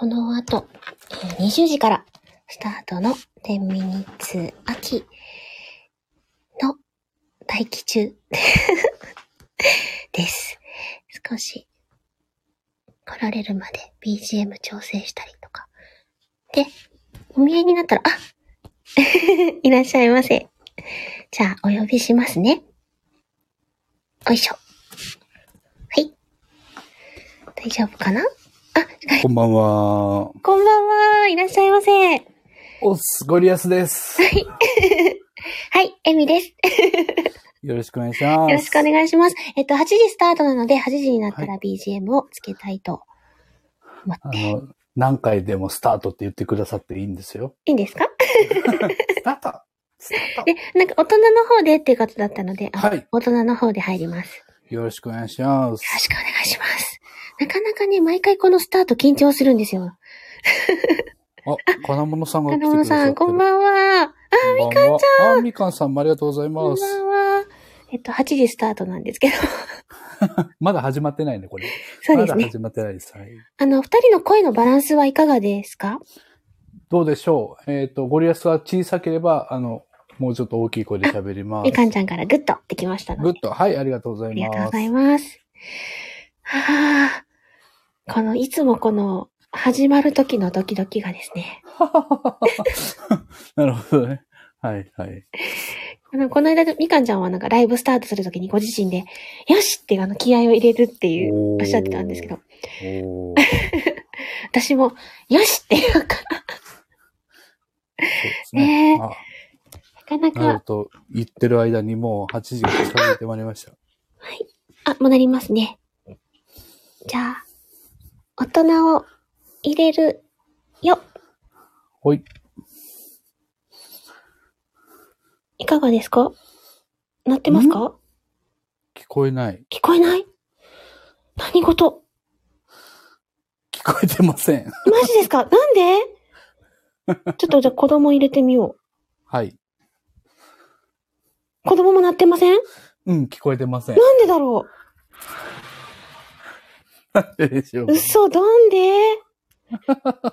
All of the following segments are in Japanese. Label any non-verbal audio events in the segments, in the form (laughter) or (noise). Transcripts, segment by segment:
この後、えー20時からスタートの10ミニッツ秋の待機中 (laughs) です。少し来られるまで BGM 調整したりとか。で、お見合いになったら、あ (laughs) いらっしゃいませ。じゃあ、お呼びしますね。よいしょ。はい。大丈夫かな？(laughs) こんばんは。こんばんは。いらっしゃいませ。はい。おす、ゴリアスです。はい、(laughs) エミです。(laughs) よろしくお願いします。よろしくお願いします。えっと、8時スタートなので、8時になったら BGM をつけたいと思あって。の、何回でもスタートって言ってくださっていいんですよ。いいんですか？スタートスターで、なんか大人の方でっていうことだったので、あはい大人の方で入ります。トよろしくお願いしますよろ。しくお願いします。なかなかね、毎回このスタート緊張するんですよ。あ、金物さんが来て金物さん、くださってる。こんばんは。んみかんちゃん。あ、みかんさんもありがとうございこんばます。んは。えっと、8時スタートなんですけど。(laughs) まだ始まってないね、これ。そうですね。まだ始まってないです。はい。あの、二人の声のバランスはいかがですか？どうでしょうえっ、と、ゴリアスは小さければ、あの、もうちょっと大きい声で喋ります。みかんちゃんからグッとできましたので。グッと。はい、ありがとうございますありがとうござ。います。はあ、この、いつもこの、始まる時のドキドキがですね。(laughs) なるほどね。はい、はい。この間、みかんちゃんはなんかライブスタートするときにご自身で、よしってあの気合を入れるっていう、おっしゃってたんですけど、(laughs) 私も、よしっていうか、ね。ねえあなかなか、なると、言ってる間にもう8時が近づいてまいりました。あ、もうなりますね。じゃあ、大人を入れるよ。ほい。いかがですか？なってますか？聞こえない。聞こえない？何事？聞こえてません。マジですか？(laughs) なんで？ちょっとじゃあ子供入れてみよはい。う。子供も鳴ってません？うん、聞こえてません。なんでだろなんででしょうう嘘、なんで？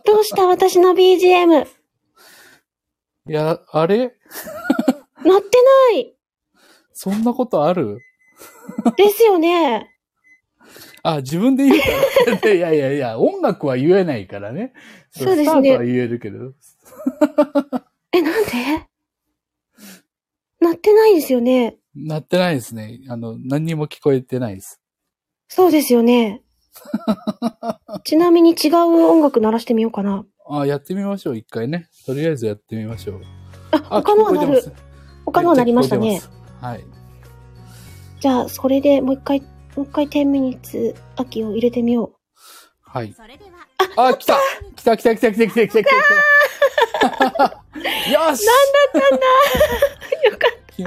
どうした？私の BGM。いや、あれ？鳴ってないそんなことある？ですよね。あ、自分で言うから。いやいやいや、音楽は言えないからね。そうですねスタートは言えるけど。え、なんで？鳴ってないですよね。なってないですね。あの、何にも聞こえてないです。そうですよね。(laughs) ちなみに違う音楽鳴らしてみようかな。あ、やってみましょう、一回ね。とりあえずやってみましょう。あ、他のは鳴る他のは鳴りましたね。。はい。じゃあ、それでもう一回、もう一回10ミニッツ秋を入れてみよはい。それでは、あ、来た来た来た来た来た来た来た来た。よしう。よかっ来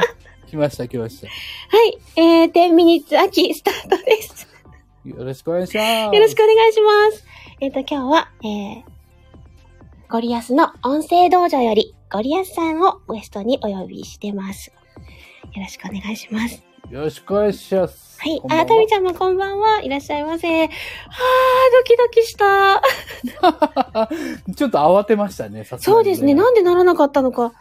来ました来ました。た。はい。えー、10ミニッツ秋スタートです。よろしくお願いします。よろしくお願いします。えっ、と、今日は、えー、ゴリアスの音声道場より、ゴリアスさんをゲストにお呼びしてます。よろしくお願いします。よろしくお願いします。はいあ、タミちゃんもこんばんは。いらっしゃいませ。はー、ドキドキした。(laughs) ちょっと慌てましたね、さすがにそうですね。なんでならなかったのか。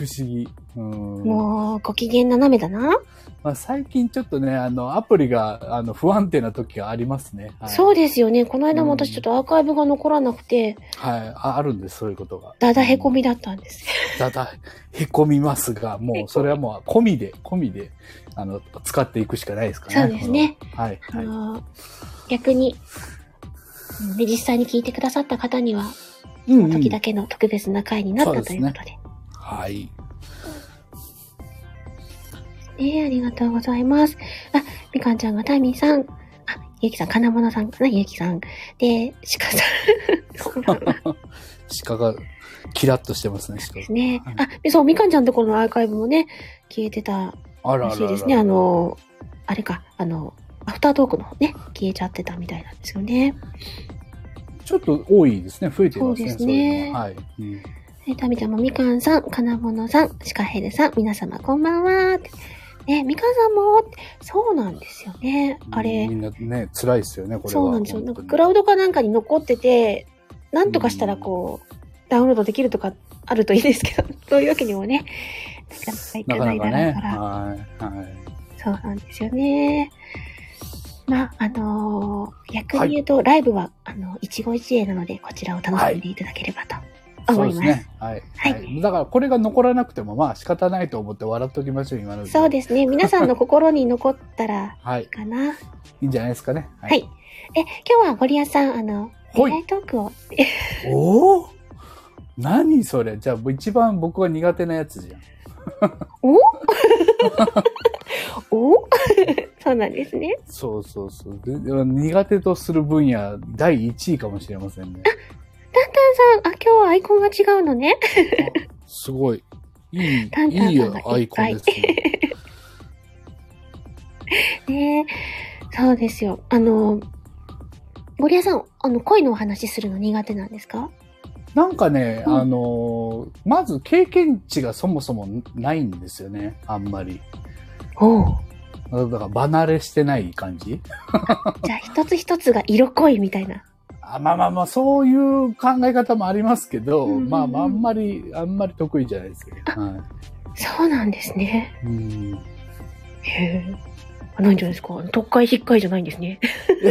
不思議。うん。もう、ご機嫌斜めだな。まあ、最近ちょっとね、あの、アプリが、あの、不安定な時がありますね。はい、そうですよね。この間も私ちょっとアーカイブが残らなくて、はいあ。あるんです、そういうことが。だだへこみだったんです。だだ、へこみますが、もう、それはもう、込みで、込みで、あの、使っていくしかないですからね。そうですね。はい、あはい。のー逆に、うんで、実際に聞いてくださった方には、うんうん時だけの特別な回になったということで。はい。ねありがとうございます。あ、みかんちゃんがタミーさん、あ、ゆうきさん、金物さんかな、ゆうきさん。で、鹿さん。(laughs) 鹿が、キラッとしてますね、鹿ですねはい。あ、でそう、みかんちゃんところのアーカイブもね、消えてたあらしいですね。あ、の、あれか、あの、アフタートークの方ね、消えちゃってたみたいなんですよね。ちょっと多いですね、増えてますね、そうですねいうのははい。うんえ、たみちゃんもみかんさん、金物さん、シカヘルさん、皆様こんばんは。ね、みかんさんもそうなんですよね。あれみ、んなね、辛いですよね、これは。そうなんですよ。なんかクラウドかなんかに残ってて、なんとかしたらこう、ダウンロードできるとかあるといいですけど、(laughs) そういうわけにもね、なかなかいかなないかだろうから。ね。はい。はい。そうなんですよね。まあ、あのー逆に言うと、ライブは、あの、一期一会なので、こちらを楽しんでいただければと。そうですね。はい。はいはい。だから、これが残らなくても、まあ、仕方ないと思って笑っときましょう、今のそうですね。皆さんの心に残ったら、(laughs) はい。かな。いいんじゃないですかね。ははい。え、今日はゴリアさん、あの、はい恋愛トークを、おお何それ？じゃあ、一番僕が苦手なやつじゃん。(laughs) お (laughs) おそうなんですね。そうそうそう。で苦手とする分野、第1位かもしれませんね。タンタンさん、あ、今日はアイコンが違うのね。すごい。いいタン、タンいいアイコンですね。(laughs) ねえそうですよ。あの、ゴリアさん、あの、恋のお話するの苦手なんですか？なんかね、うんあのーまず経験値がそもそもないんですよね。あんまり。おうだから離れしてない感じ (laughs) じゃあ、一つ一つが色濃いみたいな。あまあまあまあ、そういう考え方もありますけど、うんうんうんまあまあ、あんまり、あんまり得意じゃないですけど。はそうなんですね。い。うんへえ。あなんじゃないですか？特会引っかいじゃないんですね。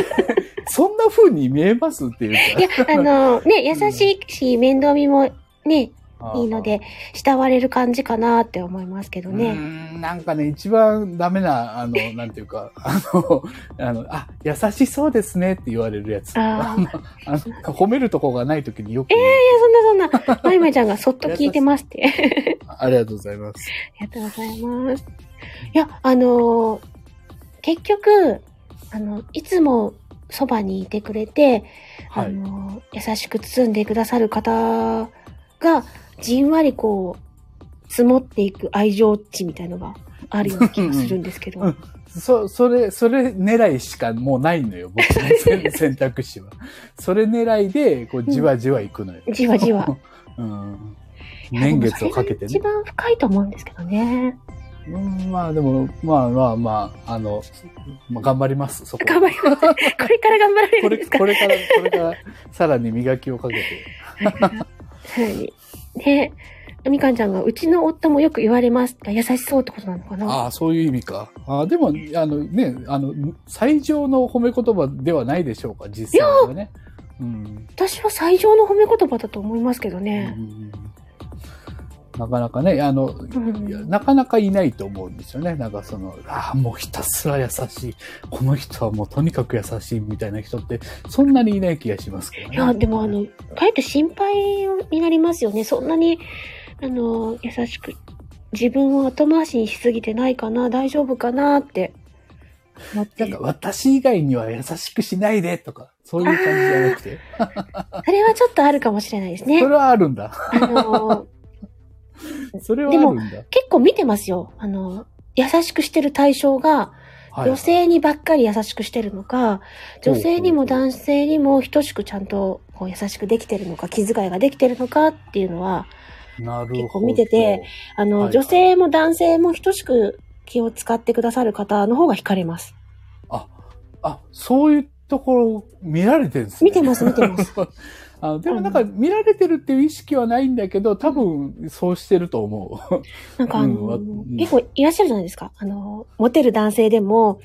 (laughs) そんな風に見えますっていうか。いや、あの、ね、優しいし、面倒見もね、いいので、慕われる感じかなって思いますけどうね。んなんかね、一番ダメな、あの、(laughs) なんていうか、あの、あの、あ、優しそうですねって言われるやつ。ああの褒めるとこがないときによく、いや、そんなそんな、まいまいちゃんがそっと聞いてますって。(laughs) ありがとうございます。ありがとうございます。いや、あのー結局、あの、いつもそばにいてくれて、はいあのー優しく包んでくださる方が、じんわりこう、積もっていく愛情値みたいのがあるような気がするんですけど。うんそ、それ、それ狙いしかもうないのよ、僕の選選択肢は。それ狙いで、こう、じわじわ行くのよ。じわじわ。(laughs) うん。年月をかけてね。一番深いと思うんですけどね。うん、まあでも、まあまあまあ、あの、まあ、頑張ります、そこ。頑張ります。(laughs) これから頑張られこれ、るんですか？これから、これから、さらに磨きをかけて。(laughs) はい。で、みかんちゃんが、うちの夫もよく言われます。優しそうってことなのかなああ、そういう意味か。ああ、でも、あのね、あの、最上の褒め言葉ではないでしょうか、実際はね。うん。私は最上の褒め言葉だと思いますけどね。うんなかなかね、あの、なかなかいないと思うんですよね。なんかその、ああ、もうひたすら優しい。この人はもうとにかく優しいみたいな人って、そんなにいない気がしますけどね。いや、でもあの、かえって心配になりますよね。そんなに、あの、優しく、自分を後回しにしすぎてないかな、大丈夫かなってなんか私以外には優しくしないでとか、そういう感じじゃなくて。それはちょっとあるかもしれないですねそ。れはあるんだ。あの、(laughs) それはあるんだ。結構見てますよ。あの、優しくしてる対象が、はい女性にばっかり優しくしてるのか、女性にも男性にも等しくちゃんとこう優しくできてるのか、気遣いができてるのかっていうのは。結構見てて、あの、はいはい女性も男性も等しく気を使ってくださる方の方が惹かれます。あ、あ、そういうところ見られてるんですね。見てます見てます。(laughs) あのでもなんか見られてるっていう意識はないんだけど、多分そうしてると思う。なんかあの、うん結構いらっしゃるじゃないですか。あの、モテる男性でも、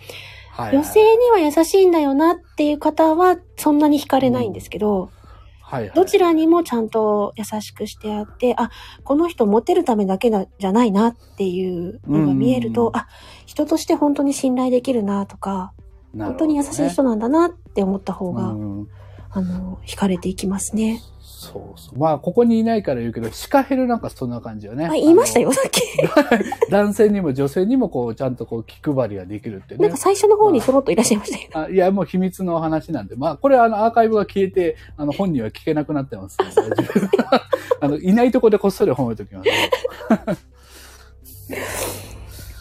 はい、女性には優しいんだよなっていう方はそんなに惹かれないんですけど、はいはい、どちらにもちゃんと優しくしてあって、あ、この人モテるためだけなじゃないなっていうのが見えると、うん。あ、人として本当に信頼できるなとか、本当に優しい人なんだなって思った方が、うんあの、惹かれていきますね。そうそう。まあ、ここにいないから言うけど、シカヘルなんかそんな感じよね。あ、言いましたよ、さっき。(laughs) 男性にも女性にもこう、ちゃんとこう、気配りができるってねなんか。最初の方にそろっといらっしゃいましたよ。あいや、もう秘密の話なんで。まあ、これあの、アーカイブが消えて、あの、本人は聞けなくなってます、(laughs) ね。あの、いないとこでこっそり褒めときます。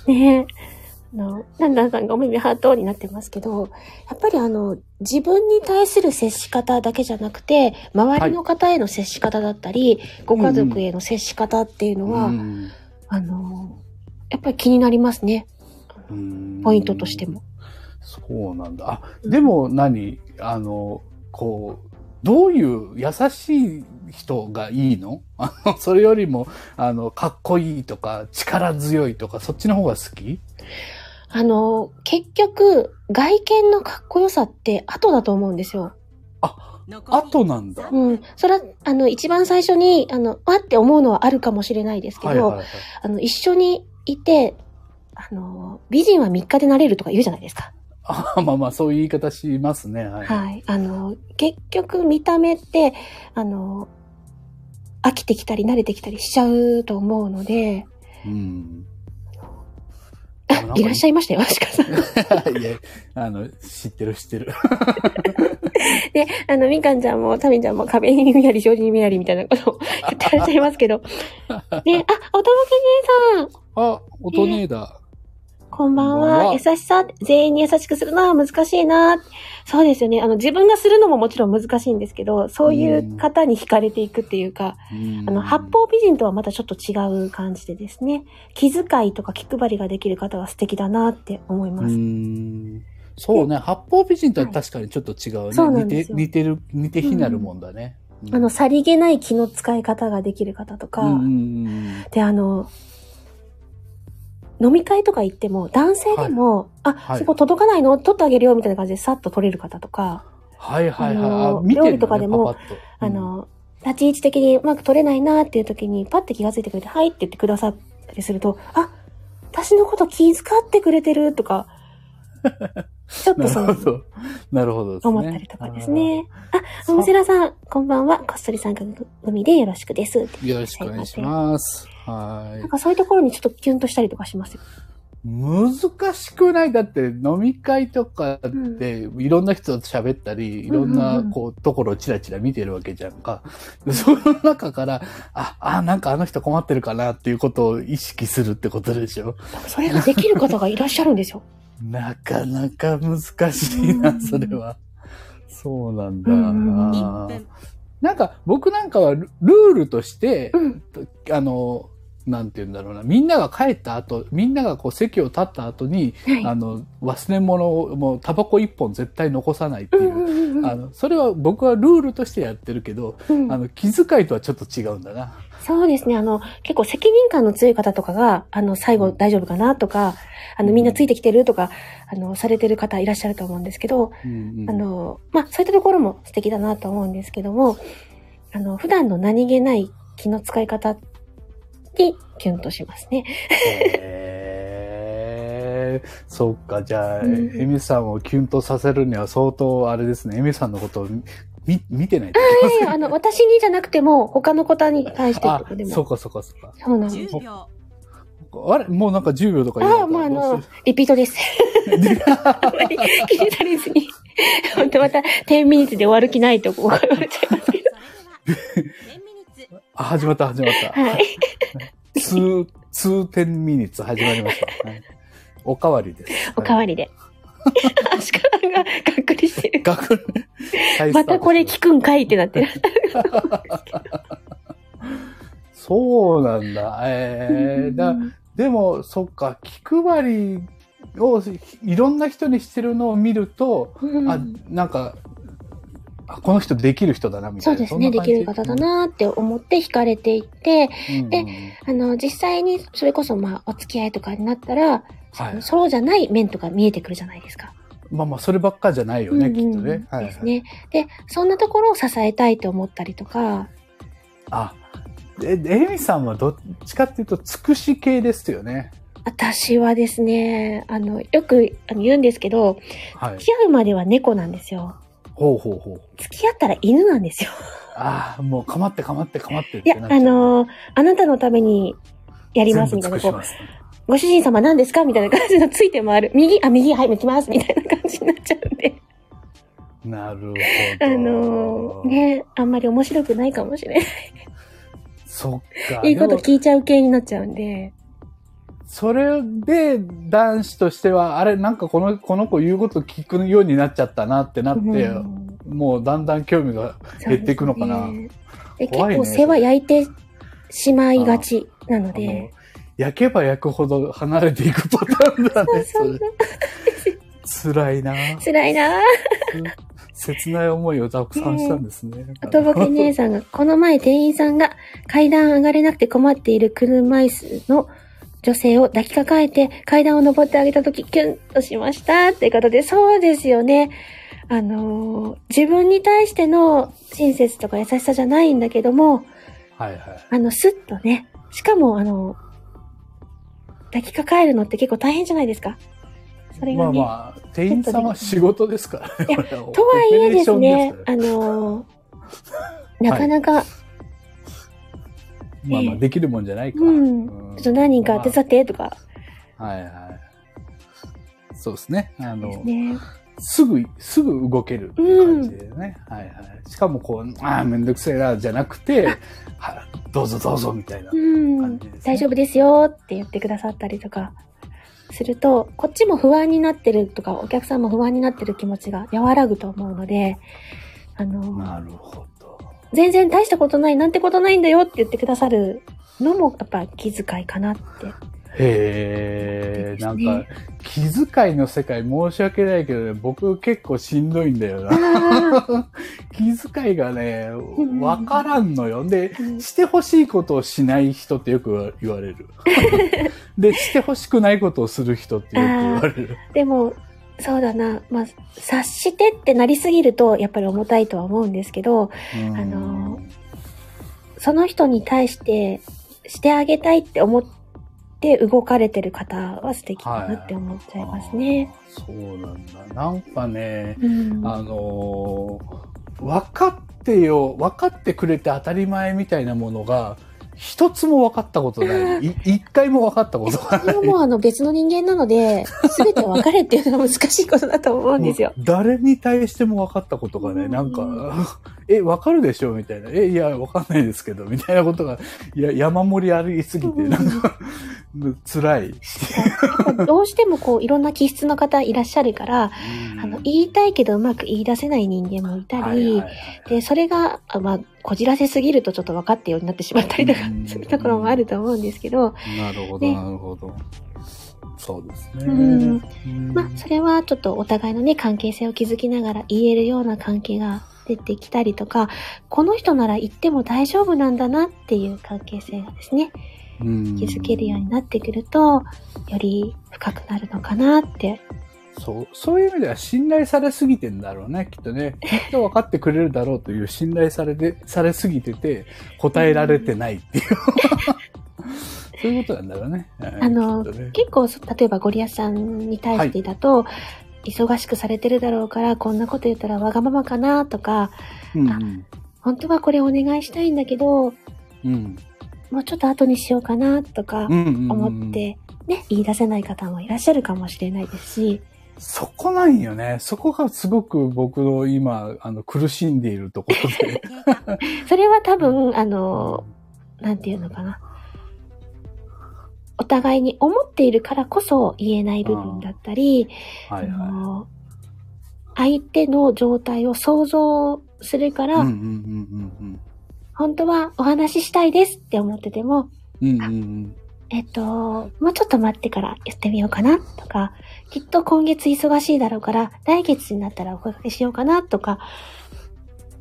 ねえ。あの、なんだんさんがお耳ハートになってますけど、やっぱりあの、自分に対する接し方だけじゃなくて、周りの方への接し方だったり、ご家族への接し方っていうのは、うんあの、やっぱり気になりますね。うんポイントとしても。そうなんだ。あ、でも何？あの、こう、どういう優しい人がいいのあの、(laughs) それよりも、あの、かっこいいとか、力強いとか、そっちの方が好き？あの、結局、外見のかっこよさって後だと思うんですよ。後なんだ。うん。それは、あの、一番最初に、あの、わって思うのはあるかもしれないですけど、はいはいはい。あの、一緒にいて、あの、美人は3日でなれるとか言うじゃないですか。あまあまあ、そういう言い方しますね。はい。はい。あの、結局見た目って、あの、飽きてきたり慣れてきたりしちゃうと思うので、うん。あいらっしゃいましたよ、アシカさん。ゃ (laughs) い。いや、あの、知ってる知ってる。(laughs) で、あの、みかんちゃんも、たみちゃんも壁に見やり、障子に見やりみたいなことを言ってらっしゃいますけど。ね、あ、おとぼけ姉さん、あ、音ねえだ。こんばんは。は優しさ、全員に優しくするのは難しいな。そうですよね。あの、自分がするのももちろん難しいんですけど、そういう方に惹かれていくっていうか、うんあの、八方美人とはまたちょっと違う感じでですね、気遣いとか気配りができる方は素敵だなって思いまうす。ん。そうね。八方美人とは確かにちょっと違うね。そうなん似て、似てる、似て非なるもんだね。うんあの、、さりげない気の使い方ができる方とか、で、あの、飲み会とか行っても、男性でも、あ、はいそこ届かないの？取ってあげるよみたいな感じでさっと取れる方とか、はいはいはい。あのあ見てる料理とかでもパパッとあ、の、立ち位置的にうまく取れないなっていう時に、パッて気がついてくれて、はいって言ってくださったりすると、あ、私のこと気遣ってくれてるとか、(laughs) ちょっうんとそうなるほど。なるほどですね。思ったりとかですね。あ、おむせらさん、こんばんは。こっそり参加組でよろしくです。よろしくお願いします。はなんかそういうところにちょっとキュンとしたりとかしますよ。い。難しくないだって飲み会とかっていろんな人と喋ったり、いろんなんこうところをチラチラ見てるわけじゃんか。でその中から、あ、あ、なんかあの人困ってるかなっていうことを意識するってことでしょ。それができる方がいらっしゃるんですよ。なかなか難しいな、うんそれは。そうなんだ。うんあーなんか僕なんかはルルールとして、うん。あの、なんて言うんだろうな、みんなが帰った後、みんながこう席を立った後に、はい。あの、忘れ物を、もうタバコ一本絶対残さないっていう。あの、それは僕はルールとしてやってるけど、うん。あの、気遣いとはちょっと違うんだな。そうですね。あの、結構責任感の強い方とかが、あの、最後大丈夫かなとか、あの、みんなついてきてるとか、あの、されてる方いらっしゃると思うんですけど、うんうん。あの、まあ、そういったところも素敵だなと思うんですけども、あの、普段の何気ない気の使い方にキュンとしますね。へーそっか、じゃあ、うんエミさんをキュンとさせるには相当あれですね、エミさんのことを見見てないといけませんいやいや、あの、私にじゃなくても、他の方に対してとで、も。そうかそうかそうか。そうなんです。10秒。あれ？もうなんか10秒とか言うああ、まあ、あの、リピートです。あんまり気にされずに。(laughs) 本当また、10ミニッツで終わる気ないとこう、思っちゃいますけど。(laughs) あ、始まった始まった。はい。通、通天ミニッツ始まりました。はいおかわりです。おかわりで。アシカさんががっくりしてる。学またこれ聞くんかいってなってる。そうなんだ。えー、だでも、そっか、気配りをいろんな人にしてるのを見ると、うんあ、なんか、あこの人できる人だな、みたいうな。そですね。できる方だなって思って惹かれていって、うん。であの、実際にそれこそまあ、お付き合いとかになったら、はいそうじゃない面とか見えてくるじゃないですか。まあまあ、そればっかじゃないよね、うんうんきっとね。はい、ですね。で、そんなところを支えたいと思ったりとか、あ、え、エミさんはどっちかっていうと、尽くし系ですよね。私はですね、あの、よく言うんですけど、はい付。き合うまでは猫なんですよ。ほうほうほう。付き合ったら犬なんですよ。ああ、もうかまってかまってかまってっいやて、なっちゃうあのーあなたのためにやりますみたいな、ご主人様何ですかみたいな感じのついて回る。右、あ、右、はい、向きますみたいな感じになっちゃうんで。なるほど。あのーね、あんまり面白くないかもしれない。そっか。いいこと聞いちゃう系になっちゃうんで。それで、男子としては、あれ、なんかこの、この子言うこと聞くようになっちゃったなってなって、うんもうだんだん興味が減っていくのかな。ね結構世話焼いてしまいがちなので。焼けば焼くほど離れていくパターンだね、そそうそうれ。辛いな辛いなぁ。切ない思いをたくさんしたんですね。おとぼけ姉さんが、この前店員さんが階段上がれなくて困っている車椅子の女性を抱きかかえて階段を登ってあげたときキュンとしましたってことで、そうですよね。あのー自分に対しての親切とか優しさじゃないんだけども、はいはい。あの、スッとね、しかもあの、抱きかかえるのって結構大変じゃないですか。それがね。まあまあ、店員さんは仕事ですからね。とはいえですオペレーションです、ねあのー (laughs) なかなか、まあまあ、できるもんじゃないか。うん。ちょっと何人か手伝ってとかはいはい。そうですね。あの、ね。すぐ、すぐ動ける感じでね。はいはい。しかもこう、ああ、めんどくせえな、じゃなくて、(laughs) はどうぞどうぞみたいなうん感じです、ね。大丈夫ですよって言ってくださったりとかすると、こっちも不安になってるとか、お客さんも不安になってる気持ちが和らぐと思うので、あの、なるほど。全然大したことない、なんてことないんだよって言ってくださるのも、やっぱ気遣いかなって。へえ、なんか、気遣いの世界申し訳ないけどね、僕結構しんどいんだよな。あ (laughs) 気遣いがねん、わからんのよ。で、うんしてほしいことをしない人ってよく言われる。(laughs) で、してほしくないことをする人ってよく言われる。ーでも、そうだな。まあ、察してってなりすぎると、やっぱり重たいとは思うんですけど、うんあのその人に対して、してあげたいって思って動かれてる方は素敵だなって思っちゃいますね。あーそうなんだ。なんかね、うん。あのー分かってよ、分かってくれて当たり前みたいなものが、一つも分かったことない。い一回も分かったことがない。それはもうあの別の人間なので、すべて分かれっていうのは難しいことだと思うんですよ。誰に対しても分かったことがね、うんなんか、え、分かるでしょ？みたいな。え、いや、分かんないですけど、みたいなことが、いや、山盛りありすぎて、うんなんか、辛い。どうしてもこういろんな気質の方いらっしゃるから、あの言いたいけどうまく言い出せない人間もいたり、で、それが、あまあ、こじらせすぎるとちょっと分かってようになってしまったりとかうん、そういうところもあると思うんですけど、なるほど、ねなるほど。そうですね。うんうんまあ、それはちょっとお互いのね、関係性を築きながら言えるような関係が出てきたりとか、この人なら言っても大丈夫なんだなっていう関係性がですね、うん築けるようになってくると、より深くなるのかなって。そう、そういう意味では信頼されすぎてんだろうね、きっとね。きっと分かってくれるだろうという信頼されて、されすぎてて、答えられてないっていう。(laughs) そういうことなんだろうね。あのね結構、そ例えばゴリアスさんに対してだと、忙しくされてるだろうから、こんなこと言ったらわがままかなとか、うんうん。本当はこれお願いしたいんだけど、うん。もうちょっと後にしようかなとかうんうんうん思って、ね、言い出せない方もいらっしゃるかもしれないですし、そこなんよね。そこがすごく僕の今、あの、苦しんでいるところで。それは多分、あの、なんていうのかな。お互いに思っているからこそ言えない部分だったり、はいはあの相手の状態を想像するかい。ら、本当はお話ししたいですって思ってても。うんうんうん。えっと、もうちょっと待ってからやってみようかなとか、きっと今月忙しいだろうから、来月になったらお声掛けしようかなとか、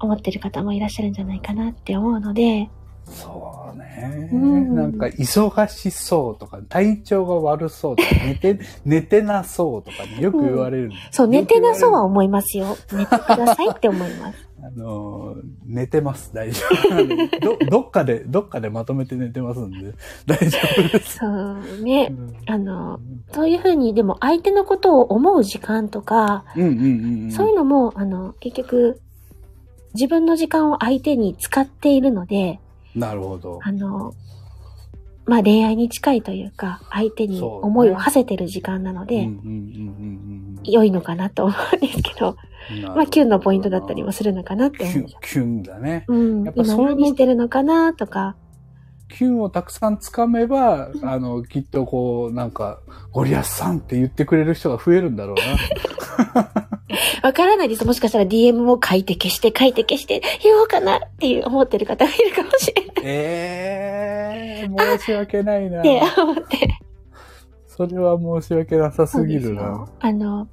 思ってる方もいらっしゃるんじゃないかなって思うので、そうね。うんなんか、忙しそうとか、体調が悪そうとか、寝て、(laughs) 寝てなそうとかね、よく言われるんですそう、寝てなそうはよ思いますよ。寝てくださいって思います。(laughs) あのー、寝てます、大丈夫。ど、(laughs) どっかで、どっかでまとめて寝てますんで、大丈夫です。そうねう。んあの、そういうふうに、でも相手のことを思う時間とか、うんうんうんうん。そういうのも、あの、結局、自分の時間を相手に使っているので、なるほど。あの、まあ恋愛に近いというか、相手に思いを馳せてる時間なので、うんうんうんうん良いのかなと思うんですけど、うん。まあキュンのポイントだったりもするのかなってキュン思うんですよ。、キュンだね。うん、今やっぱその何してるのかなとか、キュンをたくさんつかめば、あの、きっとこう、なんか、ゴリアスさんって言ってくれる人が増えるんだろうな。(laughs) (laughs) わからないです。もしかしたら DM を書いて消して書いて消して言おうかなっていう思ってる方がいるかもしれないええー、申し訳ないな。(laughs) って思って。それは申し訳なさすぎるな。あの、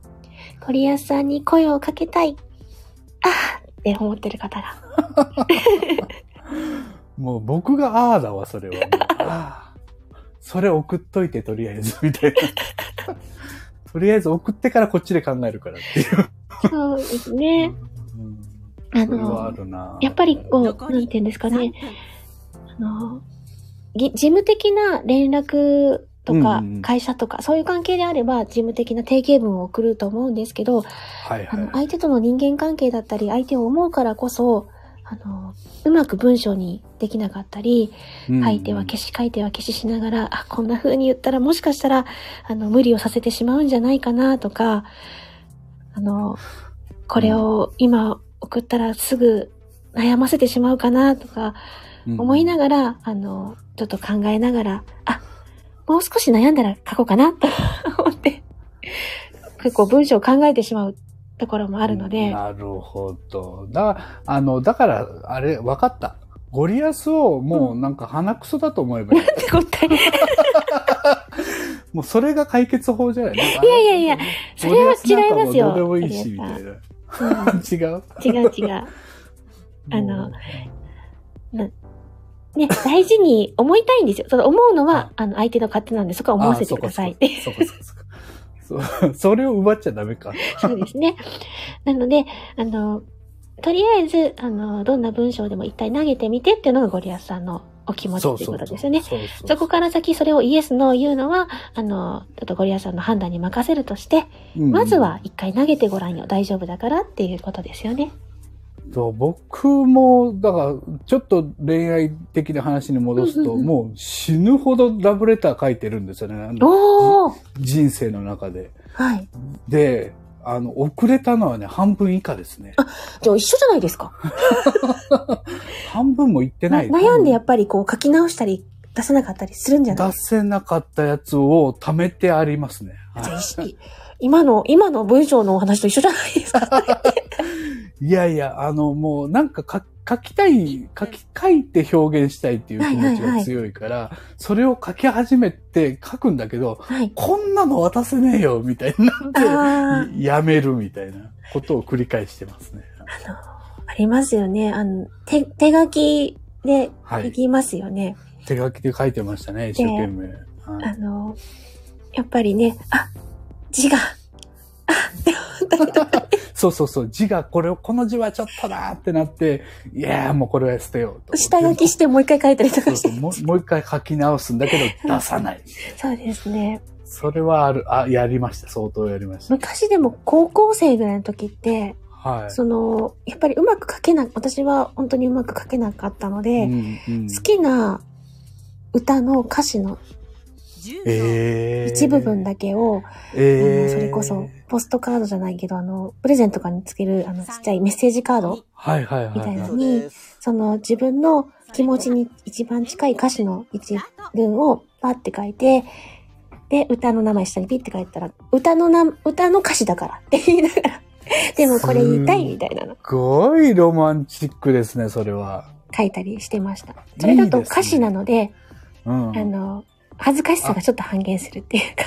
ゴリアスさんに声をかけたい。って思ってる方が。(laughs) もう僕がああだわ、それは。ああ。それ送っといて、とりあえず、みたいな。とりあえず送ってからこっちで考えるからっていう。そうですね。うんあの。やっぱりこう、残りなんていうんですかね。3分あの、ぎ事務的な連絡とかうんうん、会社とか、そういう関係であれば、事務的な定型文を送ると思うんですけど、はいはいあの、。相手との人間関係だったり、相手を思うからこそ、あの、うまく文章にできなかったり、うん。書いては消し書いては消ししながら、あ、こんな風に言ったらもしかしたら、あの、無理をさせてしまうんじゃないかなとか、あの、これを今送ったらすぐ悩ませてしまうかなとか、思いなががら、あの、ちょっと考えながら、あ、もう少し悩んだら書こうかなと思って、結構文章を考えてしまうところもあるので、なるほど。だ、あの、だから、あれ、わかった。ゴリアスをもうなんか鼻くそだと思えばいい。もうそれが解決法じゃないい (laughs) いやいやいや、それは違いますよどうでもいいし、みたいな。う？ん違う違う (laughs) 違う。あの、ね、大事に思いたいんですよ。その思うのは、はいあの、相手の勝手なんで、そこは思わせてくださいって。そうかそうかそうかそう (laughs) それを奪っちゃダメか。そうですね。なので、あの、とりあえず、あの、どんな文章でも一回投げてみてっていうのがゴリアスさんのお気持ちっていうことですよね。そこから先それをイエス、ノー言うのは、あの、ちょっとゴリアスさんの判断に任せるとして、うんまずは一回投げてごらんよ。大丈夫だからっていうことですよね。そう僕も、だから、ちょっと恋愛的な話に戻すと、もう死ぬほどラブレター書いてるんですよね。おー人生の中で。はい。で、あの、遅れたのはね、半分以下ですね。じゃあ一緒じゃないですか。(laughs) 半分もいってない。悩んでやっぱりこう書き直したり出せなかったりするんじゃない？出せなかったやつを貯めてありますね。じゃあ今の、今の文章のお話と一緒じゃないですか。(laughs) いやいや、あの、もうなんか書書きたい、書き、書いて表現したいっていう気持ちが強いから、それを書き始めて書くんだけど、はい。こんなの渡せねえよ、みたいになあって、やめるみたいなことを繰り返してますね。あの、ありますよね。あの、手、手書きではい。できますよね。手書きで書いてましたね、一生懸命。はいあの、やっぱりね、あ、字が、あって思ったりとか、そうそうそう、字が、これを、この字はちょっとなーってなって、いやーもうこれは捨てようと。下書きしてもう一回書いたりとかして。そうそうもう一回書き直すんだけど、(laughs) 出さない。そうですね。それはある、あ、やりました。相当やりました。昔でも高校生ぐらいの時って、はい。その、やっぱりうまく書けな、私は本当にうまく書けなかったので、うんうん好きな歌の歌詞の10秒えー、一部分だけを、えー、それこそ、ポストカードじゃないけど、あの、プレゼントとかにつける、あの、ちっちゃいメッセージカードはいはいはい、みたいなはい。のに、その自分の気持ちに一番近い歌詞の一文をパって書いて、で、歌の名前下にピッて書いたら、歌のな、歌の歌詞だからって言いながら、でもこれ言いたいみたいなのすごいロマンチックですね、それは。書いたりしてました。それだと歌詞なので、うん。あの、恥ずかしさがちょっと半減するっていうか。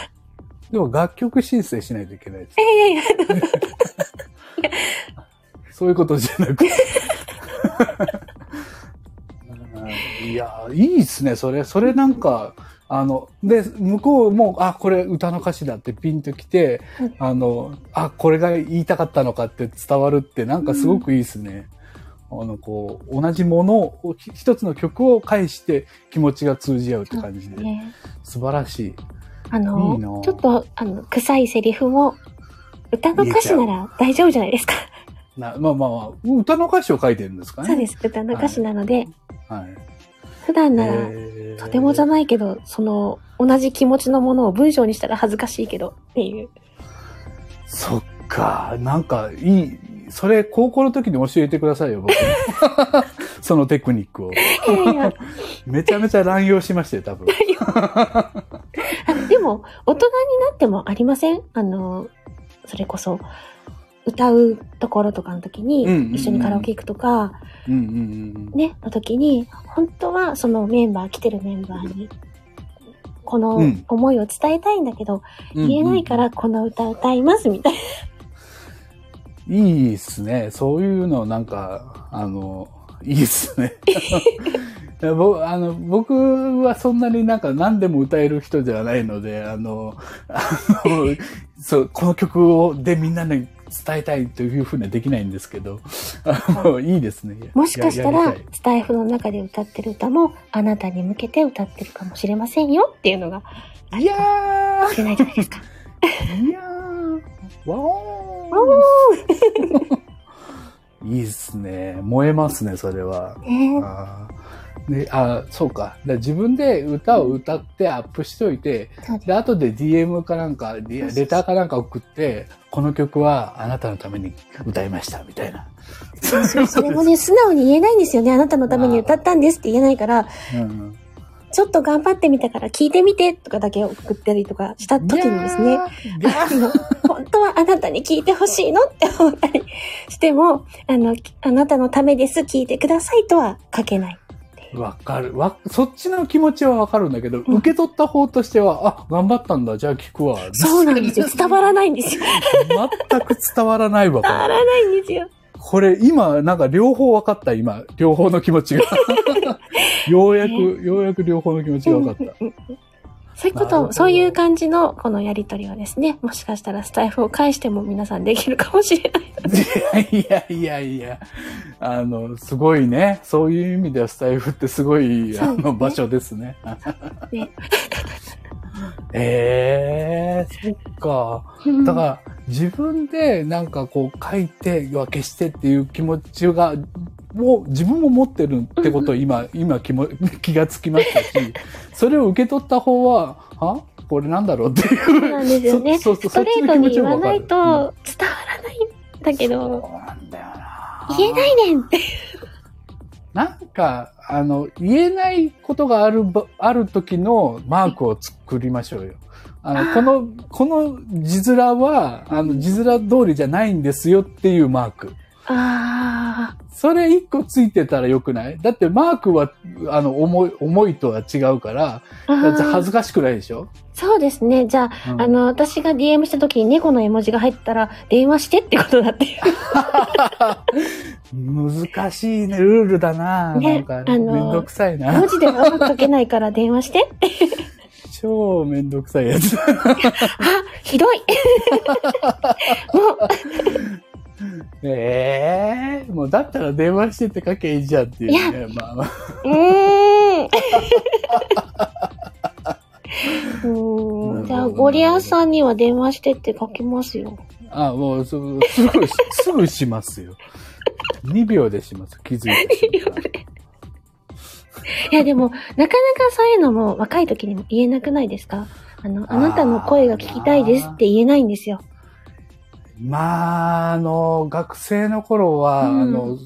でも楽曲申請しないといけないですい。やいやいや、(laughs) そういうことじゃなく。う (laughs) んいや、いいっすね、それ。それなんか、あの、で、向こうも、あ、これ歌の歌詞だってピンときてうん、あの、あ、これが言いたかったのかって伝わるって、なんかすごくいいっすね。あの、こう、同じものを、ひ一つの曲を介して気持ちが通じ合うって感じで、ね、素晴らしい。あのいいなちょっと、あの、臭いセリフも、歌の歌詞なら大丈夫じゃないですか。なまあまあまあ、歌の歌詞を書いてるんですかね。そうです。歌の歌詞なので、はい。普段なら、えーとてもじゃないけど、その、同じ気持ちのものを文章にしたら恥ずかしいけど、っていう。そっか、なんかいい。それ高校の時に教えてくださいよ、僕。(laughs) そのテクニックを。めちゃめちゃ乱用しましたよ、多分。あでも、大人になってもありません？あの、それこそ、歌うところとかの時に、うんうんうん一緒にカラオケ行くとか、うんうんうん。ね、の時に、本当はそのメンバー、来てるメンバーに、このうん思いを伝えたいんだけど、うんうん言えないからこの歌歌いますみたいな。いいっすね。そういうのなんか、あの、いいっすね。(laughs) いやぼあの僕はそんなになんか何でも歌える人ではないので、あの、あのそう、この曲をでみんなに伝えたいというふうにはできないんですけど、あのいいですね。もしかしたらスタイフの中で歌ってる歌も、あなたに向けて歌ってるかもしれませんよっていうのがあいやるかもしれないじゃないですか。ー、いやー、(laughs) わおー (laughs) いいっすね。燃えますね、それは。ねあーであそうか。だから自分で歌を歌ってアップしといて、で後で DM かなんか、リレターかなんか送って、この曲はあなたのために歌いました、みたいな。そうそうそれもね、素直に言えないんですよね。あなたのために歌ったんですって言えないから、うん。ちょっと頑張ってみたから聞いてみてとかだけ送ったりとかした時にですね、本当はあなたに聞いてほしいのって思ったりしても、あの、あなたのためです、聞いてくださいとは書けない。わかる。わ、そっちの気持ちはわかるんだけど、受け取った方としては、あ、頑張ったんだ、じゃあ聞くわ。そうなんですよ。(laughs) 伝わらないんですよ。全く伝わらないわ、(laughs) 伝わらないんですよ。これ、今、なんか両方分かった、今。両方の気持ちが。(laughs) ようやく、ようやく両方の気持ちが分かった。(laughs) そういうこと、そういう感じのこのやりとりはですね、もしかしたらスタイフを返しても皆さんできるかもしれない。いやいやいや、あの、すごいね。そういう意味ではスタイフってすごい、あそうですねの、場所ですね。ねええそっか。だから、自分でなんかこう書いて、要は消してっていう気持ちが、もう自分も持ってるってことを今、(laughs) 今気も気がつきましたし、それを受け取った方は、はこれなんだろうっていう。そうなんですよね。そうそうストレートに言わないと伝わうんらないんだけど、そうなんだよな。言えないねんって。なんか、あの、言えないことがあるば、ある時のマークを作りましょうよ。(laughs) あの、この、この字面は、あの、字面通りじゃないんですよっていうマーク。あそれ一個ついてたらよくない？だってマークは、あの、重い、重いとは違うから、恥あずかしくないでしょ、そうですね。じゃあ、うんあの、私が DM した時に猫の絵文字が入ったら、電話してってことだって。(laughs) 難しいね、ルールだな、ねなんか、あのめんどくさいな文。字ではうまく書けないから電話してって。(laughs) 超めんどくさいやつ。(laughs) あ、ひどい。もう、ええもうだったら電話してって書けばいいじゃんっていうね。まあまあ。うーん。(laughs) ん。じゃあ、ゴリアスさんには電話してって書きますよ。あ、もうすぐ、すぐ、しますよ。2秒でします。気づいて。いや、でも、なかなかそういうのも若い時にも言えなくないですか？あの、あなたの声が聞きたいですって言えないんですよ。まあ、あの、学生の頃は、うん。あの、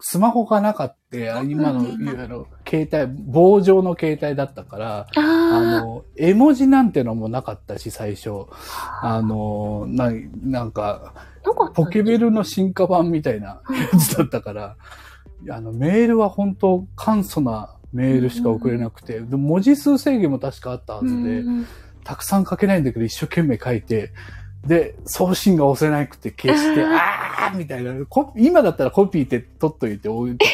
スマホがなかった、今の、うん。いわゆる携帯、棒状の携帯だったから、ああの、絵文字なんてのもなかったし、最初。あ。の、ななんか、か、ポケベルの進化版みたいなやつだったから、あの、メールは本当簡素なメールしか送れなくて、で文字数制限も確かあったはずで、うん。たくさん書けないんだけど、一生懸命書いて、で、送信が押せなくて消して、あーみたいな。コ今だったらコピーって取っといて置いて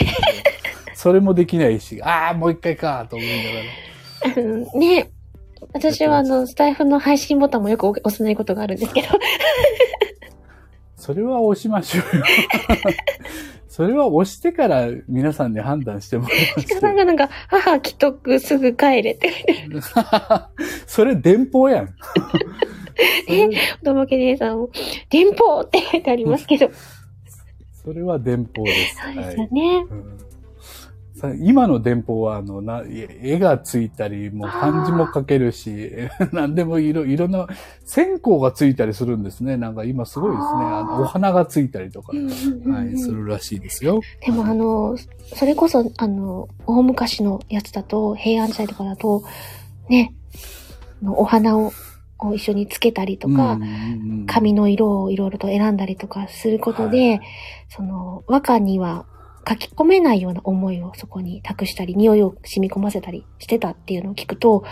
(laughs) それもできないし、あーもう一回かと思いながら。うんね私はあの、スタイフの配信ボタンもよく押せないことがあるんですけど。それは押しましょうよ。(laughs) それは押してから皆さんに判断してもらいまし人さんがなんか、母既得すぐ帰れって。(laughs) それ電報やん。えとぼけ姉さんも、電報って書いてありますけど。それは電報です。そうですはいよね。うんさ今の電報は、あの、な、絵がついたり、もう漢字も書けるし、(laughs) 何でもいろ、いろんな、線香がついたりするんですね。なんか今すごいですね。あの、お花がついたりとか、はい、するらしいですよ。でもあの、それこそ、あの、大昔のやつだと、平安時代とかだと、ね、お花をを一緒につけたりとか、髪の色をいろいろと選んだりとかすることで、はいその、和歌には書き込めないような思いをそこに託したり、匂いを染み込ませたりしてたっていうのを聞くと、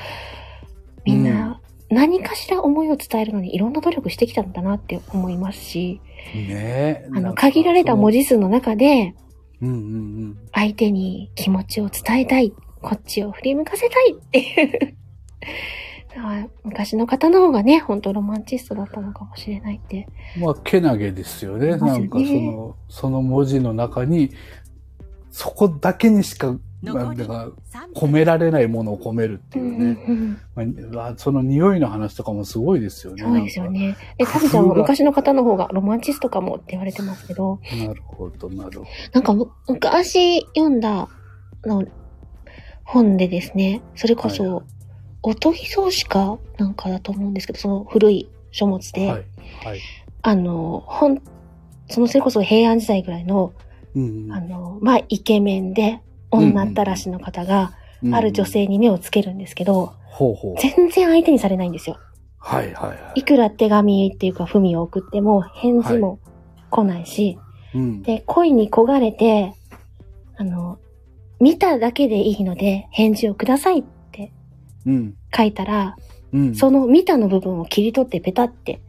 みんな何かしら思いを伝えるのにいろんな努力してきたんだなって思いますし、ねえ。あの、限られた文字数の中で、そのうんうんうん。相手に気持ちを伝えたい、こっちを振り向かせたいっていう。昔の方の方がね、本当ロマンチストだったのかもしれないって。まあ、けなげですよね。ねなんかその、その文字の中に、そこだけにしか、なんだか、込められないものを込めるっていうね。うんまあ、その匂いの話とかもすごいですよね。そうですよね。で、タビちゃんは昔の方の方がロマンチストかもって言われてますけど、なるほど、なるほど。なんかむ昔読んだの本でですね、それこはいそ、音秘草子かなんかだと思うんですけど、その古い書物で、はい。はい。あの、本、そのそれこそ平安時代ぐらいの、うんうんあの、まあ、イケメンで、女ったらしの方が、うんある女性に目をつけるんですけど。全然相手にされないんですよ。はいはいはいいくら手紙っていうか、文を送っても、返事も来ないし、い。うん。で、恋に焦がれて、あの、見ただけでいいので、返事をくださいってうん。書いたら、うん。その見たの部分を切り取ってペタって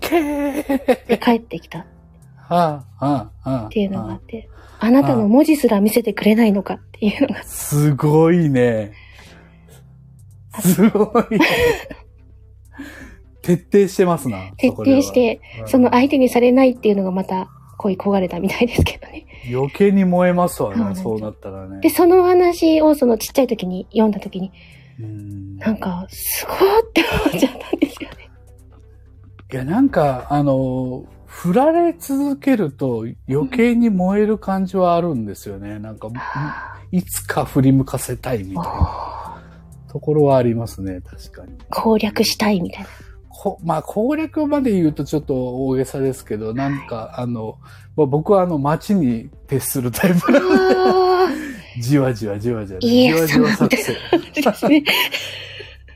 で帰ってきたっはあ、はあ、はあ。ていうのがあって、あなたの文字すら見せてくれないのかっていうのが、すごいね。すごいね。(laughs) 徹底してますな。徹底して、その相手にされないっていうのがまた恋焦がれたみたいですけどね。うん余計に燃えますわな、そうなったらね。で、その話をそのちっちゃい時に読んだ時に、うんなんか、すごーって思っちゃったんですよね。いや、なんか、あの、振られ続けると余計に燃える感じはあるんですよね。なんか、いつか振り向かせたいみたいなところはありますね、確かに。攻略したいみたいな。こまあ、攻略まで言うとちょっと大げさですけど、なんか、あの、まあ、僕はあの、街に徹するタイプなので、あじわじわじわじわ、じわじわ作戦。(laughs)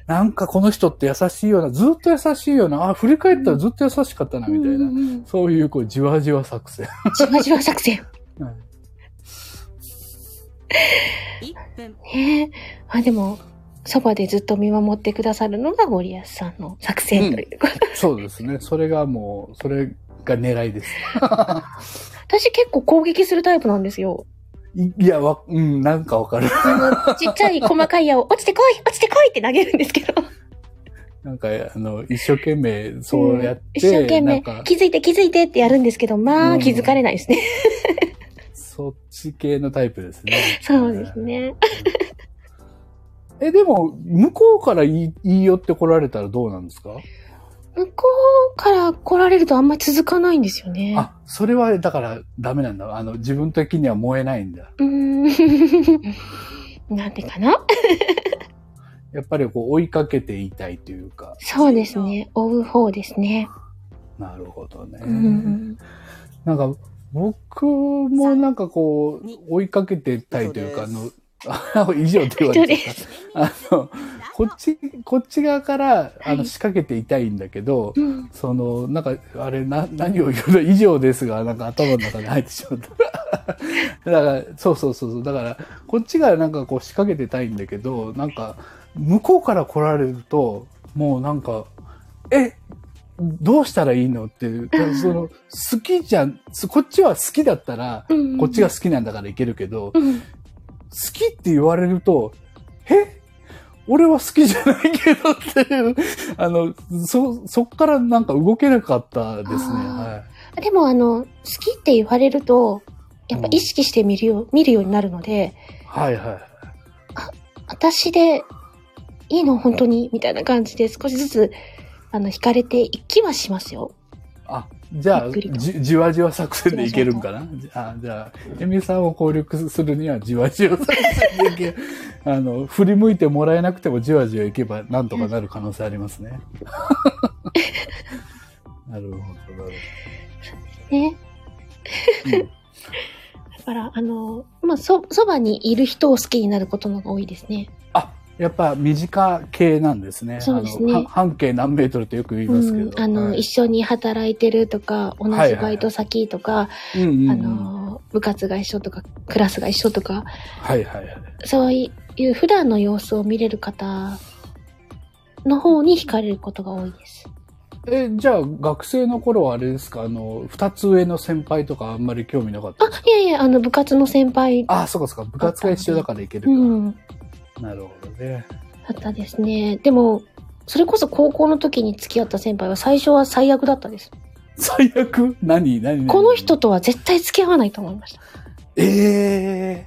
なんかこの人って優しいような、ずっと優しいような、あ、振り返ったらずっと優しかったな、みたいな。うんうんうんそういう、こう、じわじわ作戦。じわじわ作戦。はい1分ねえ。あ、でも、そばでずっと見守ってくださるのがゴリアスさんの作戦ということ。そうですね。それがもう、それが狙いです。(laughs) 私結構攻撃するタイプなんですよ。いいや、わ、うん、なんかわかる。あの、ちっちゃい細かい矢を落ちてこい落ちてこいって投げるんですけど。なんか、あの、一生懸命そうやって、一生懸命気づいて気づいてってやるんですけど、まうんあ気づかれないですね。そっち系のタイプですね。そうですね。え、でも、向こうから言い言い寄ってこられたらどうなんですか？向こうから来られるとあんまり続かないんですよね。あ、それはだからダメなんだ。あの、自分的には燃えないんだ。うーん。(laughs) なんでかな？(laughs) やっぱりこう追いかけていたいというか。そうですね。追う方ですね。なるほどね。うん。なんか、僕もなんかこう、追いかけてたいというか、あの、あ以上って言われてた。あの、こっち、こっち側から、あの、はい仕掛けていたいんだけど、うん。その、なんか、あれ、な、何を言うの？以上ですが、なんか頭の中に入ってしまった。(laughs) だから、そうそうそうそう。だから、こっちがなんかこう仕掛けてたいんだけど、なんか、向こうから来られると、もうなんか、え、どうしたらいいの？っていう、その、好きじゃん、こっちは好きだったら、うんこっちが好きなんだからいけるけど、うん。好きって言われると、え？俺は好きじゃないけどっていう、あの、そ、そっからなんか動けなかったですね。あはでもあの、好きって言われると、やっぱ意識して見るよ、見るようになるので、い。はいはい。私でいいの？本当に？みたいな感じで少しずつ、あの、惹かれていきはしますよ。あ、じゃあ、じ、じわじわ作戦でいけるんかな？あじゃあ、エミさんを攻略するにはじわじわ作戦でいける。(laughs) あの、振り向いてもらえなくてもじわじわいけばなんとかなる可能性ありますね。(laughs) なるほど、なるほね。ど。うん (laughs) だから、あの、まあ、そ、そばにいる人を好きになることの方が多いですね。あ、やっぱ身近系なんですね。そうですね半径何メートルとよく言いますけど。うん、あの、はい一緒に働いてるとか、同じバイト先とか、あの、部活が一緒とか、クラスが一緒とか、はいはいはい。そういう普段の様子を見れる方の方に惹かれることが多いです。え、じゃあ、学生の頃はあれですか？あの、二つ上の先輩とかあんまり興味なかったあ、いやいや、あの、部活の先輩、あ、そうかそうか。部活が一緒だからいけるか。うん、なるほどね。だったですね。でも、それこそ高校の時に付き合った先輩は最初は最悪だったです。最悪？何？何？何？この人とは絶対付き合わないと思いました。ええ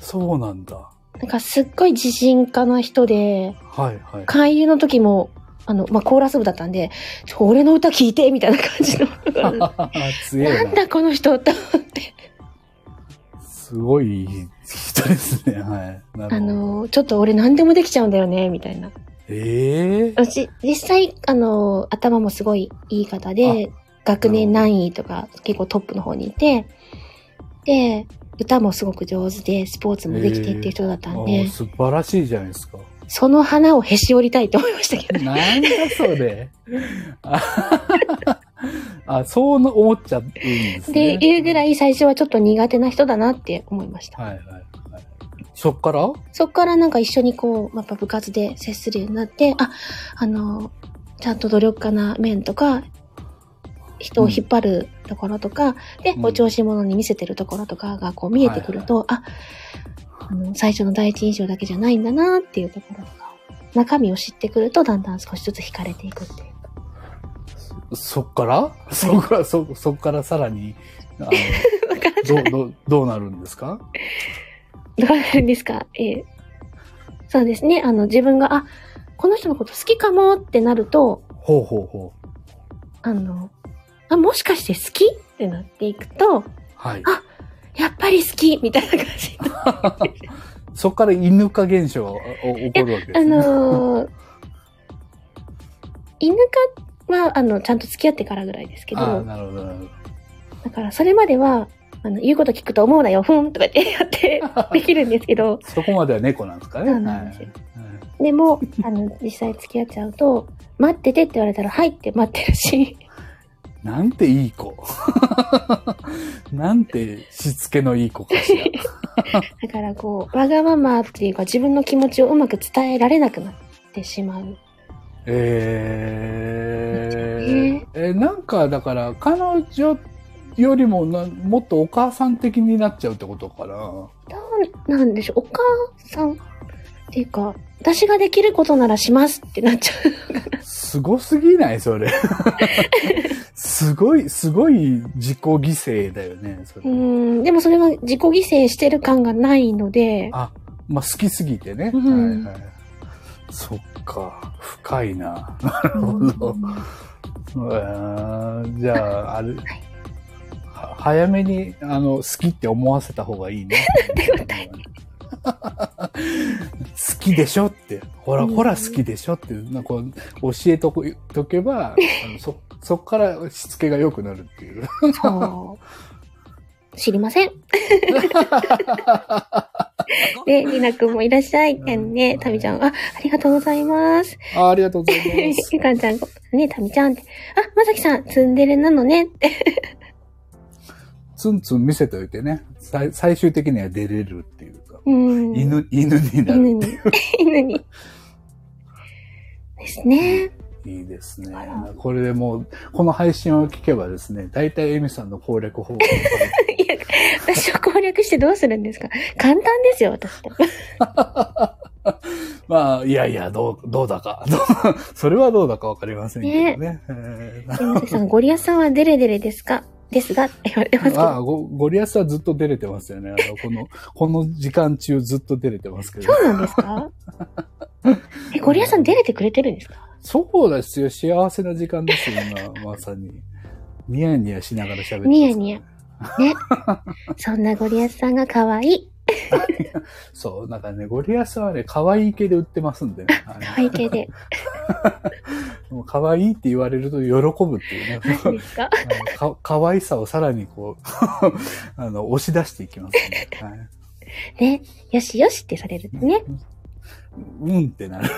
そうなんだ。なんかすっごい自信家な人で、はいはい。勧誘の時も、あの、まあ、コーラス部だったんで、俺の歌聞いてみたいな感じの。(laughs) 強ないんだこの人と思って。すごい人ですね。はい。あの、ちょっと俺何でもできちゃうんだよね、みたいな。ええ私、実際、あの、頭もすごいいい方で、学年何位とか結構トップの方にいて、で、歌もすごく上手で、スポーツもできてっていう人だったんあで、素晴らしいじゃないですか。その花をへし折りたいと思いましたけどね。なんだそれ。(laughs) ああ、そう思っちゃうんですね。で、いうぐらい最初はちょっと苦手な人だなって思いました。はいはいはい。そっから？そっからなんか一緒にこう、やっぱ部活で接するようになって、あ、あの、ちゃんと努力家な面とか、人を引っ張るところとか、で、うんお調子者に見せてるところとかがこう見えてくると、あ、あの、最初の第一印象だけじゃないんだなっていうところとか、中身を知ってくるとだんだん少しずつ惹かれていくっていう。そっから？(laughs) そっから、そ、そっからさらに、あの、(laughs) どう、どう、どうなるんですか？どうなるんですか？えーそうですね。あの、自分が、あ、この人のこと好きかもってなると、ほうほうほう。あの、あ、もしかして好きってなっていくと、はい。あやっぱり好きみたいな感じ。(laughs) そっから犬化現象がお起こるわけですあね。のー、犬かは、あの、ちゃんと付き合ってからぐらいですけど、なるほど、なるほど。だからそれまでは、あの、言うこと聞くと思うなよ、ふんとかってやって (laughs) できるんですけど、そこまでは猫なんですかね？そうなんですよはいでも、あの、実際付き合っちゃうと、待っててって言われたら、はいって待ってるし、(laughs) なんていい子。(laughs) なんてしつけのいい子かしら。だからこう、わがままっていうか自分の気持ちをうまく伝えられなくなってしまう。えー、え、なんかだから彼女よりもなもっとお母さん的になっちゃうってことかな。どうなんでしょうお母さんっていうか、私ができることならしますってなっちゃう。すごすぎないそれ。すごい、すごい自己犠牲だよね。それうーん、でもそれは自己犠牲してる感がないので、あ、まあ、好きすぎてね。うんはいはい。そっか、深いな。なるほどうんじゃあ、あれ、は早めに、あの、好きって思わせた方がいいね。(laughs) 好きでしょって、ほら、うんほら好きでしょって、なんかこう教えとくとけば、(laughs) あのそ、そっからしつけが良くなるっていう。そう。知りません。(laughs) で、りなくんもいらっしゃい。ね、たみちゃん。あ、ありがとうございます。あありがとうございます。(laughs) ゆかんちゃん、ね、たみちゃんって。あ、まさきさん、ツンデレなのねって。(laughs) ツンツン見せておいてね、最最終的には出れるっていうか、うん。犬、犬になる。犬に。(laughs) 犬に。ですね。いいですね。これでもう、この配信を聞けばですね、大体エミさんの攻略法が分かるいや、私を攻略してどうするんですか？簡単ですよ、私。(laughs) まあ、いやいや、どう、どうだか。(laughs) それはどうだかわかりませんけどね。えー山崎さん、ゴリアスさんはデレデレですか？ですが言われてますけど。あゴゴリアスはずっとデレてますよね。あの、この、この時間中ずっとデレてますけど。そうなんですか？え、ゴリアスさんデレてくれてるんですか？そうですよ。幸せな時間ですよ、今、まさに。(laughs) ニヤニヤしながら喋ってます。ニヤニヤ。ね。(laughs) そんなゴリアスさんが可愛い。(laughs) そう、なんかね、ゴリアスはね、可愛い系で売ってますんでね。可愛い系で。もう可愛いって言われると喜ぶっていうね。何ですか？可愛さをさらにこう、あの、押し出していきますね。はい、ね。よしよしってされるとね。うんってなる。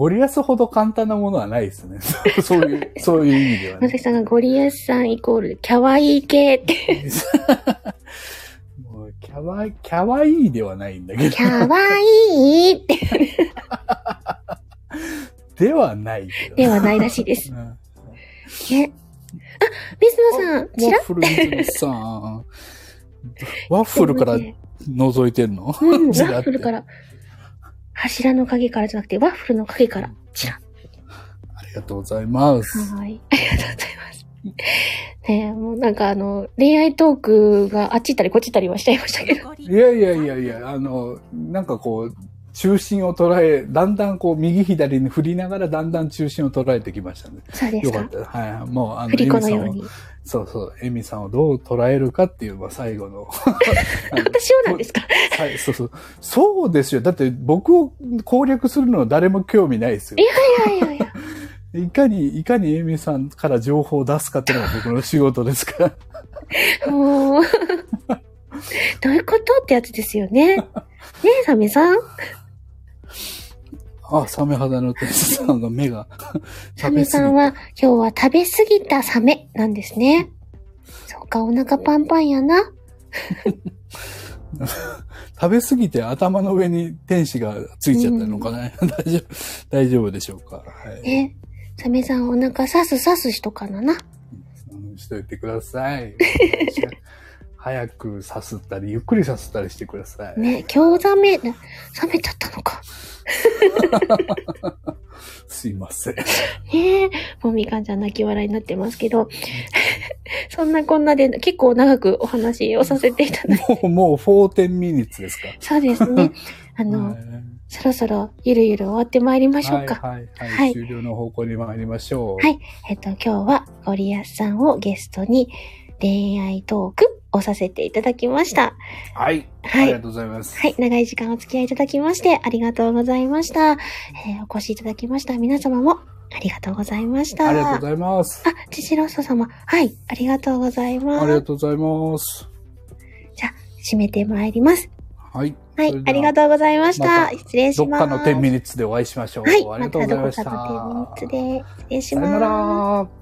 ゴリアスほど簡単なものはないですね。(laughs) そういう、(laughs) そういう意味ではねまさき。さんがゴリアスさんイコール、可愛い系って。(laughs) もうキャワイ、キャワイイではないんだけど。キャワイイって、ではないけど。ではないらしいです。うんね。あ、水野さん、ちらワッフル水野さん。ワッフルから覗いてんの？うん、ワッフルから。柱の影からじゃなくて、ワッフルの影から、ちら。ありがとうございます。はい。(laughs) ありがとうございます。ねえ、もうなんかあの、恋愛トークがあっち行ったりこっち行ったりはしちゃいましたけど。いやいやいやいや、あの、なんかこう、中心を捉え、だんだんこう、右左に振りながら、だんだん中心を捉えてきましたね。そうですかよかっ。た。はい。もう、あの、振り子のように。そうそう、エミさんをどう捉えるかっていうのが最後 (laughs) の。私はなんですか？はい、そうそう。そうですよ。だって僕を攻略するのは誰も興味ないですよ。いやいやいや。(laughs) いかに、いかにエミさんから情報を出すかっていうのが僕の仕事ですから。もう、(laughs) どういうこと？ってやつですよね。ねえ、サメさんあ、サメ肌の天使さんが目が (laughs) サメさんは今日は食べ過ぎたサメなんですね。そっか、お腹パンパンやな。(laughs) 食べ過ぎて頭の上に天使がついちゃったのかな、(laughs) 大丈夫、大丈夫でしょうか？はい。ねサメさんお腹さすさすしとかなな。うんしといてください。早くさすったり、ゆっくりさすったりしてください。ね今日ザメ、冷めちゃったのか。すいません。ねえ、もうみかんちゃん泣き笑いになってますけど、そんなこんなで結構長くお話をさせていただいて。もう、もう14ミニッツですか？そうですね。(laughs) あの、はいそろそろゆるゆる終わってまいりましょうか。はい、はい、はい、はい終了の方向に参りましょう。はい。えっと、今日はゴリアスさんをゲストに恋愛トークをさせていただきました。はい。はいありがとうございます。はい。長い時間お付き合いいただきましてありがとうございました。えーお越しいただきました皆様もありがとうございました。ありがとうございます。あ、チチロッソ様。はい。ありがとうございます。ありがとうございます。じゃあ、締めてまいります。はい。はいありがとうございました。また失礼します。どっかの10ミニッツでお会いしましょう。はい。ありがとうございました。またどこかの10ミニッツで失礼しさよなます。ら。